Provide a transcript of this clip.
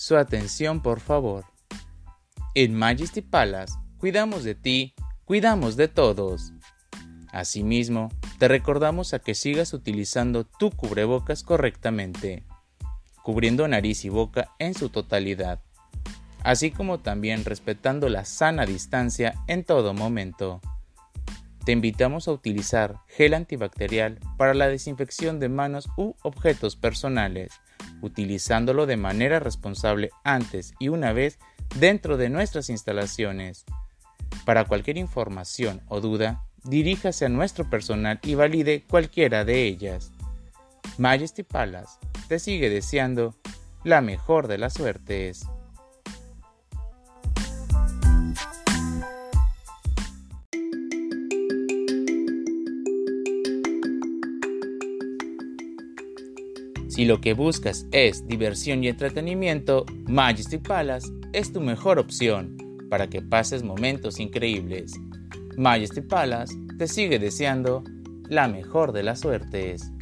Su atención, por favor. En Majesty Palace cuidamos de ti, cuidamos de todos. Asimismo, te recordamos a que sigas utilizando tu cubrebocas correctamente, cubriendo nariz y boca en su totalidad, así como también respetando la sana distancia en todo momento. Te invitamos a utilizar gel antibacterial para la desinfección de manos u objetos personales, utilizándolo de manera responsable antes y una vez dentro de nuestras instalaciones. Para cualquier información o duda, diríjase a nuestro personal y valide cualquiera de ellas. Majesty Palace te sigue deseando la mejor de las suertes. Si lo que buscas es diversión y entretenimiento, Majesty Palace es tu mejor opción para que pases momentos increíbles. Majesty Palace te sigue deseando la mejor de las suertes.